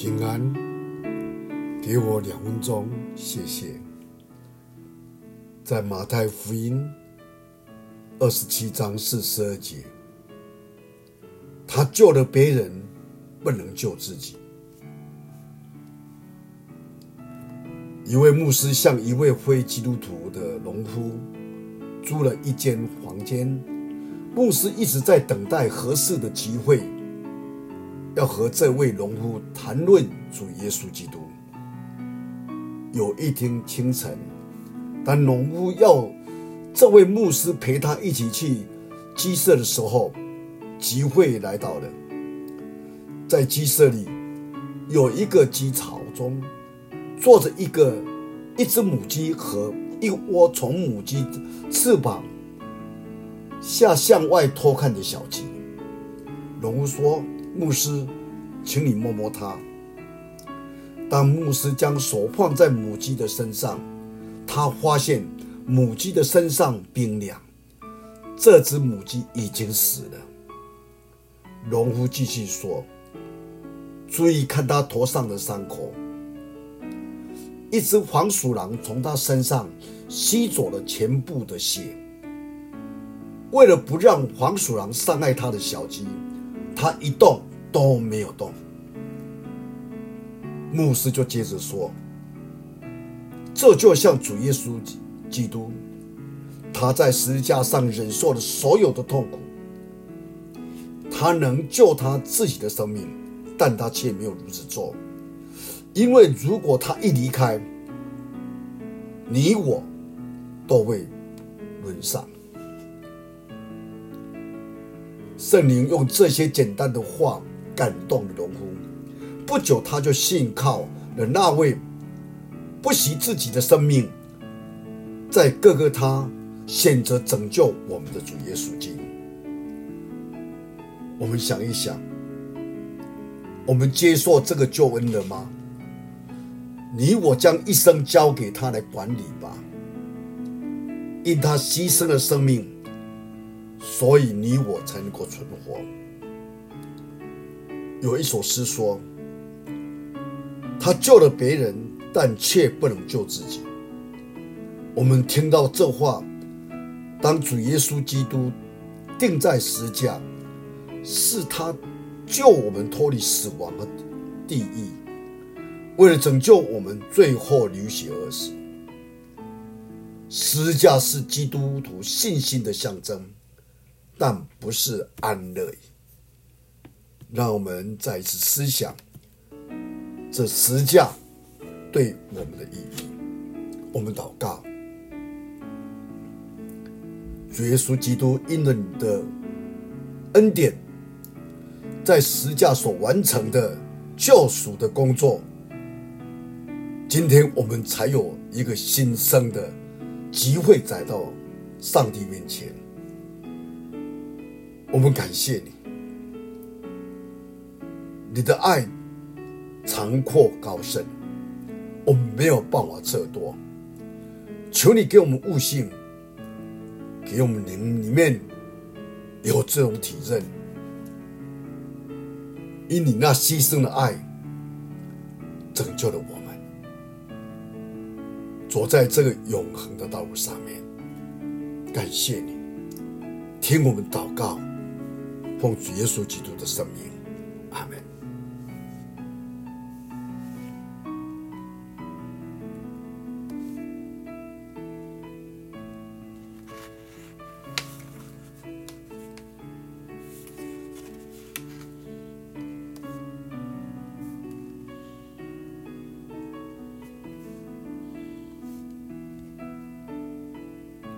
平安，给我两分钟，谢谢。在马太福音二十七章四十二节，他救了别人，不能救自己。一位牧师向一位非基督徒的农夫租了一间房间，牧师一直在等待合适的机会。要和这位农夫谈论主耶稣基督。有一天清晨，当农夫要这位牧师陪他一起去鸡舍的时候，集会来到了。在鸡舍里，有一个鸡巢中坐着一个一只母鸡和一窝从母鸡翅膀下向外偷看的小鸡。农夫说。牧师，请你摸摸它。当牧师将手放在母鸡的身上，他发现母鸡的身上冰凉，这只母鸡已经死了。农夫继续说：“注意看它头上的伤口，一只黄鼠狼从它身上吸走了全部的血。为了不让黄鼠狼伤害它的小鸡，它一动。”都没有动，牧师就接着说：“这就像主耶稣基督，他在十字架上忍受了所有的痛苦，他能救他自己的生命，但他却没有如此做，因为如果他一离开，你我都会沦丧。”圣灵用这些简单的话。感动的农夫，不久他就信靠了那位不惜自己的生命，在各个他选择拯救我们的主耶稣基督。我们想一想，我们接受这个救恩了吗？你我将一生交给他来管理吧。因他牺牲了生命，所以你我才能够存活。有一首诗说：“他救了别人，但却不能救自己。”我们听到这话，当主耶稣基督钉在十字架，是他救我们脱离死亡和地狱，为了拯救我们，最后流血而死。十字架是基督徒信心的象征，但不是安乐。让我们再一次思想这十架对我们的意义。我们祷告：主耶稣基督，因着你的恩典，在十架所完成的救赎的工作，今天我们才有一个新生的机会来到上帝面前。我们感谢你。你的爱长阔高深，我们没有办法测度。求你给我们悟性，给我们灵里面有这种体认，因你那牺牲的爱拯救了我们，走在这个永恒的道路上面。感谢你，听我们祷告，奉主耶稣基督的圣名，阿门。